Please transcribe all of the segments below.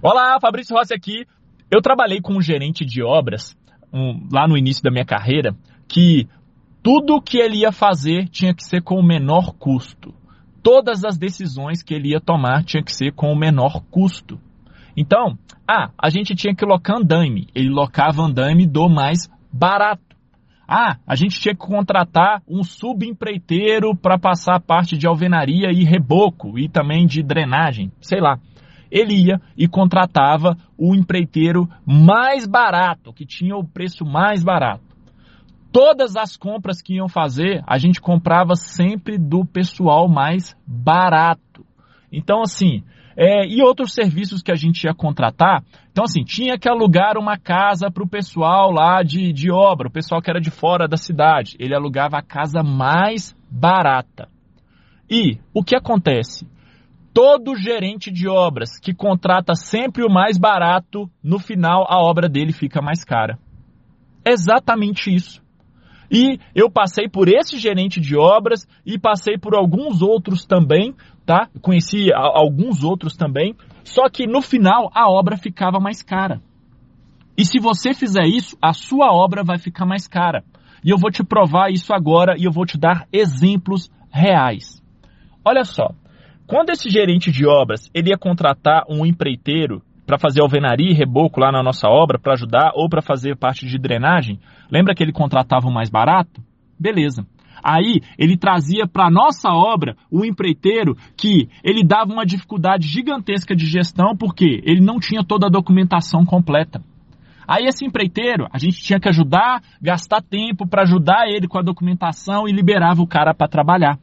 Olá, Fabrício Rossi aqui. Eu trabalhei com um gerente de obras um, lá no início da minha carreira que tudo que ele ia fazer tinha que ser com o menor custo. Todas as decisões que ele ia tomar tinha que ser com o menor custo. Então, ah, a gente tinha que locar andaime. Ele locava andaime do mais barato. Ah, a gente tinha que contratar um subempreiteiro para passar a parte de alvenaria e reboco e também de drenagem, sei lá ele ia e contratava o empreiteiro mais barato, que tinha o preço mais barato. Todas as compras que iam fazer, a gente comprava sempre do pessoal mais barato. Então, assim, é, e outros serviços que a gente ia contratar. Então, assim, tinha que alugar uma casa para o pessoal lá de, de obra, o pessoal que era de fora da cidade. Ele alugava a casa mais barata. E o que acontece? Todo gerente de obras que contrata sempre o mais barato, no final a obra dele fica mais cara. Exatamente isso. E eu passei por esse gerente de obras e passei por alguns outros também, tá? Conheci alguns outros também, só que no final a obra ficava mais cara. E se você fizer isso, a sua obra vai ficar mais cara. E eu vou te provar isso agora e eu vou te dar exemplos reais. Olha só, quando esse gerente de obras ele ia contratar um empreiteiro para fazer alvenaria e reboco lá na nossa obra para ajudar ou para fazer parte de drenagem, lembra que ele contratava o mais barato? Beleza. Aí ele trazia para nossa obra o empreiteiro que ele dava uma dificuldade gigantesca de gestão porque ele não tinha toda a documentação completa. Aí esse empreiteiro, a gente tinha que ajudar, gastar tempo para ajudar ele com a documentação e liberava o cara para trabalhar.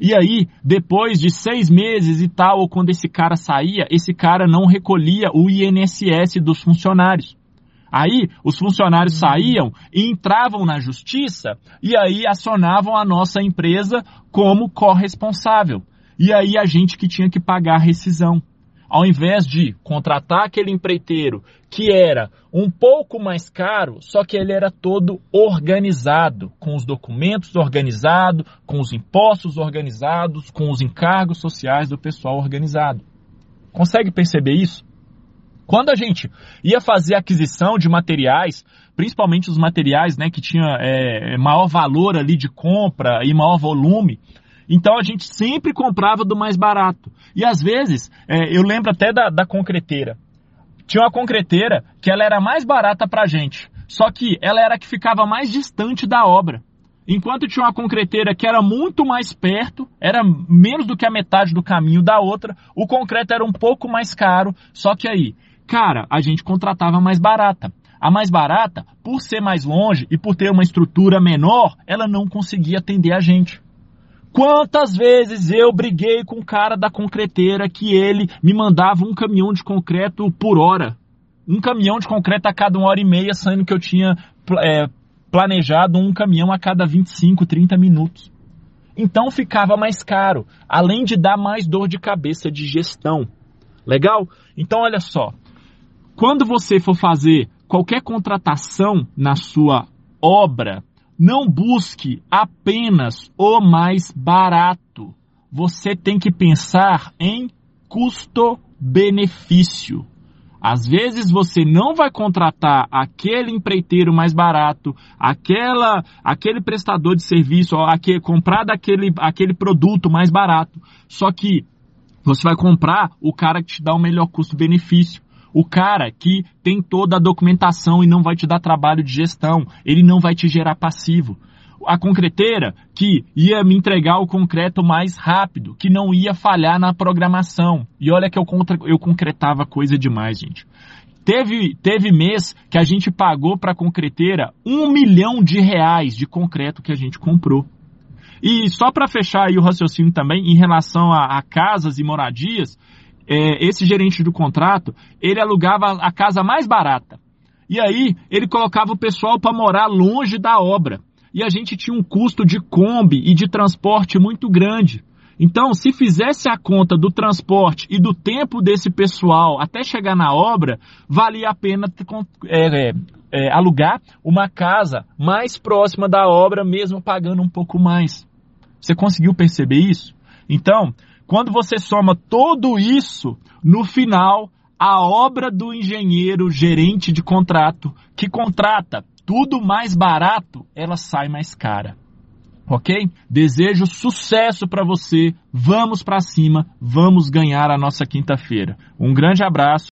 E aí, depois de seis meses e tal, ou quando esse cara saía, esse cara não recolhia o INSS dos funcionários. Aí, os funcionários uhum. saíam e entravam na justiça e aí acionavam a nossa empresa como corresponsável. E aí a gente que tinha que pagar a rescisão ao invés de contratar aquele empreiteiro que era um pouco mais caro, só que ele era todo organizado, com os documentos organizados, com os impostos organizados, com os encargos sociais do pessoal organizado. Consegue perceber isso? Quando a gente ia fazer aquisição de materiais, principalmente os materiais né, que tinha é, maior valor ali de compra e maior volume, então a gente sempre comprava do mais barato. E às vezes, é, eu lembro até da, da concreteira. Tinha uma concreteira que ela era mais barata pra gente. Só que ela era que ficava mais distante da obra. Enquanto tinha uma concreteira que era muito mais perto, era menos do que a metade do caminho da outra, o concreto era um pouco mais caro. Só que aí, cara, a gente contratava mais barata. A mais barata, por ser mais longe e por ter uma estrutura menor, ela não conseguia atender a gente. Quantas vezes eu briguei com o cara da concreteira que ele me mandava um caminhão de concreto por hora. Um caminhão de concreto a cada uma hora e meia, sendo que eu tinha é, planejado um caminhão a cada 25, 30 minutos. Então ficava mais caro, além de dar mais dor de cabeça de gestão. Legal? Então olha só. Quando você for fazer qualquer contratação na sua obra, não busque apenas o mais barato. Você tem que pensar em custo-benefício. Às vezes você não vai contratar aquele empreiteiro mais barato, aquela, aquele prestador de serviço, aquele, comprar daquele aquele produto mais barato. Só que você vai comprar o cara que te dá o melhor custo-benefício. O cara que tem toda a documentação e não vai te dar trabalho de gestão, ele não vai te gerar passivo. A concreteira que ia me entregar o concreto mais rápido, que não ia falhar na programação. E olha que eu, eu concretava coisa demais, gente. Teve, teve mês que a gente pagou para a concreteira um milhão de reais de concreto que a gente comprou. E só para fechar aí o raciocínio também, em relação a, a casas e moradias, é, esse gerente do contrato, ele alugava a casa mais barata. E aí ele colocava o pessoal para morar longe da obra. E a gente tinha um custo de Kombi e de transporte muito grande. Então, se fizesse a conta do transporte e do tempo desse pessoal até chegar na obra, valia a pena é, é, é, alugar uma casa mais próxima da obra, mesmo pagando um pouco mais. Você conseguiu perceber isso? Então, quando você soma tudo isso, no final a obra do engenheiro gerente de contrato que contrata tudo mais barato, ela sai mais cara. Ok? Desejo sucesso para você. Vamos para cima, vamos ganhar a nossa quinta-feira. Um grande abraço.